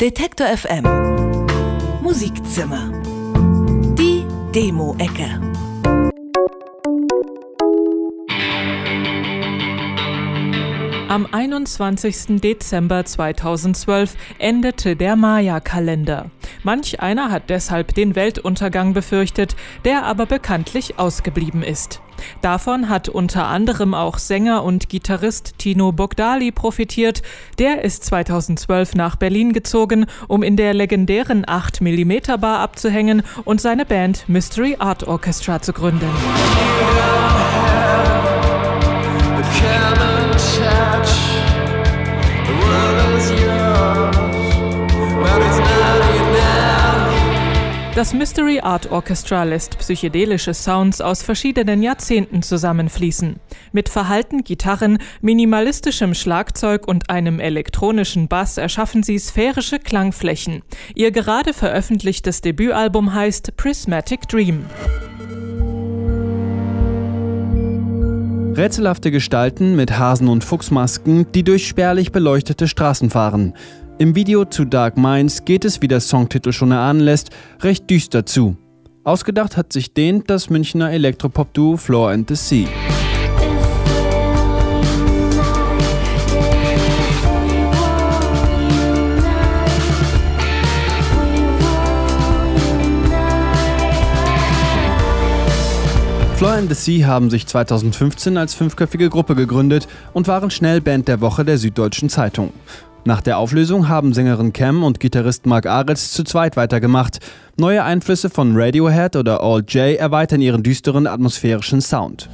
Detektor FM Musikzimmer Die Demo-Ecke Am 21. Dezember 2012 endete der Maya-Kalender. Manch einer hat deshalb den Weltuntergang befürchtet, der aber bekanntlich ausgeblieben ist. Davon hat unter anderem auch Sänger und Gitarrist Tino Bogdali profitiert. Der ist 2012 nach Berlin gezogen, um in der legendären 8 mm Bar abzuhängen und seine Band Mystery Art Orchestra zu gründen. Das Mystery Art Orchestra lässt psychedelische Sounds aus verschiedenen Jahrzehnten zusammenfließen. Mit verhalten Gitarren, minimalistischem Schlagzeug und einem elektronischen Bass erschaffen sie sphärische Klangflächen. Ihr gerade veröffentlichtes Debütalbum heißt Prismatic Dream. Rätselhafte Gestalten mit Hasen- und Fuchsmasken, die durch spärlich beleuchtete Straßen fahren. Im Video zu Dark Minds geht es, wie der Songtitel schon erahnen lässt, recht düster zu. Ausgedacht hat sich den das Münchner Elektropop-Duo Floor and the Sea. Floor and the Sea haben sich 2015 als fünfköpfige Gruppe gegründet und waren schnell Band der Woche der Süddeutschen Zeitung. Nach der Auflösung haben Sängerin Cam und Gitarrist Mark Aretz zu zweit weitergemacht. Neue Einflüsse von Radiohead oder All J erweitern ihren düsteren atmosphärischen Sound.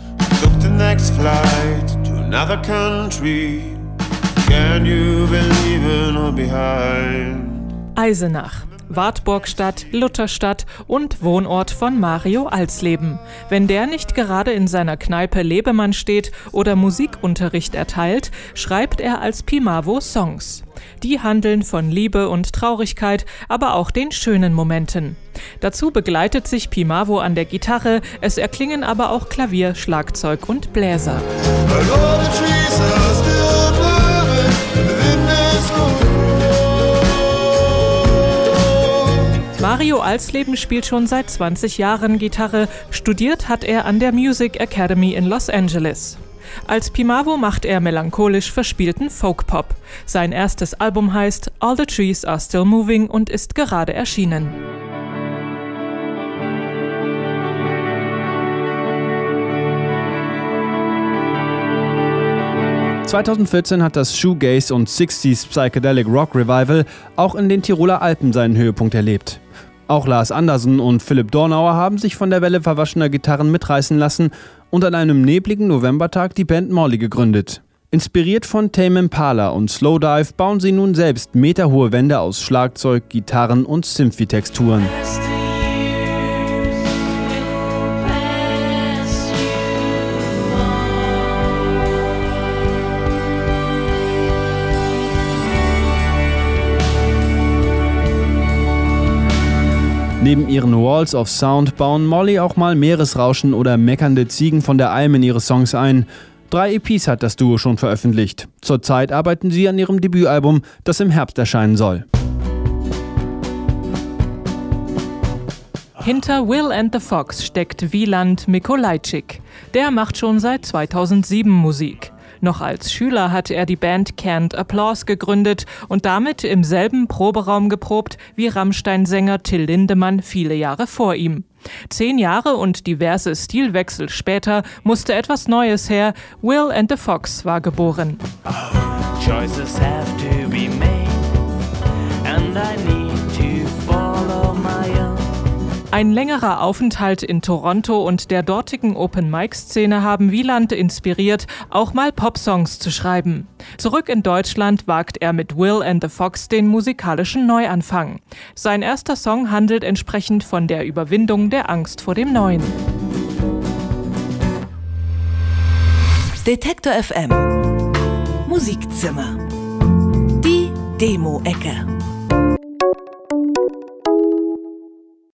Eisenach. Wartburgstadt, Lutherstadt und Wohnort von Mario Alsleben. Wenn der nicht gerade in seiner Kneipe Lebemann steht oder Musikunterricht erteilt, schreibt er als Pimavo Songs. Die handeln von Liebe und Traurigkeit, aber auch den schönen Momenten. Dazu begleitet sich Pimavo an der Gitarre, es erklingen aber auch Klavier, Schlagzeug und Bläser. Mario Alsleben spielt schon seit 20 Jahren Gitarre, studiert hat er an der Music Academy in Los Angeles. Als Pimavo macht er melancholisch verspielten Folk-Pop. Sein erstes Album heißt All the Trees Are Still Moving und ist gerade erschienen. ...2014 hat das Shoegaze und 60s Psychedelic Rock Revival auch in den Tiroler Alpen seinen Höhepunkt erlebt. Auch Lars Andersen und Philipp Dornauer haben sich von der Welle verwaschener Gitarren mitreißen lassen und an einem nebligen Novembertag die Band Morley gegründet. Inspiriert von Tame Impala und Slowdive bauen sie nun selbst meterhohe Wände aus Schlagzeug, Gitarren und Symphi-Texturen. Neben ihren Walls of Sound bauen Molly auch mal Meeresrauschen oder meckernde Ziegen von der Alm in ihre Songs ein. Drei EPs hat das Duo schon veröffentlicht. Zurzeit arbeiten sie an ihrem Debütalbum, das im Herbst erscheinen soll. Hinter Will and the Fox steckt Wieland Mikolajczyk. Der macht schon seit 2007 Musik. Noch als Schüler hatte er die Band Canned Applause gegründet und damit im selben Proberaum geprobt wie Rammstein-Sänger Till Lindemann viele Jahre vor ihm. Zehn Jahre und diverse Stilwechsel später musste etwas Neues her. Will and the Fox war geboren. Oh, Ein längerer Aufenthalt in Toronto und der dortigen Open-Mic-Szene haben Wieland inspiriert, auch mal Popsongs zu schreiben. Zurück in Deutschland wagt er mit Will and the Fox den musikalischen Neuanfang. Sein erster Song handelt entsprechend von der Überwindung der Angst vor dem Neuen. Detektor FM Musikzimmer Die Demo-Ecke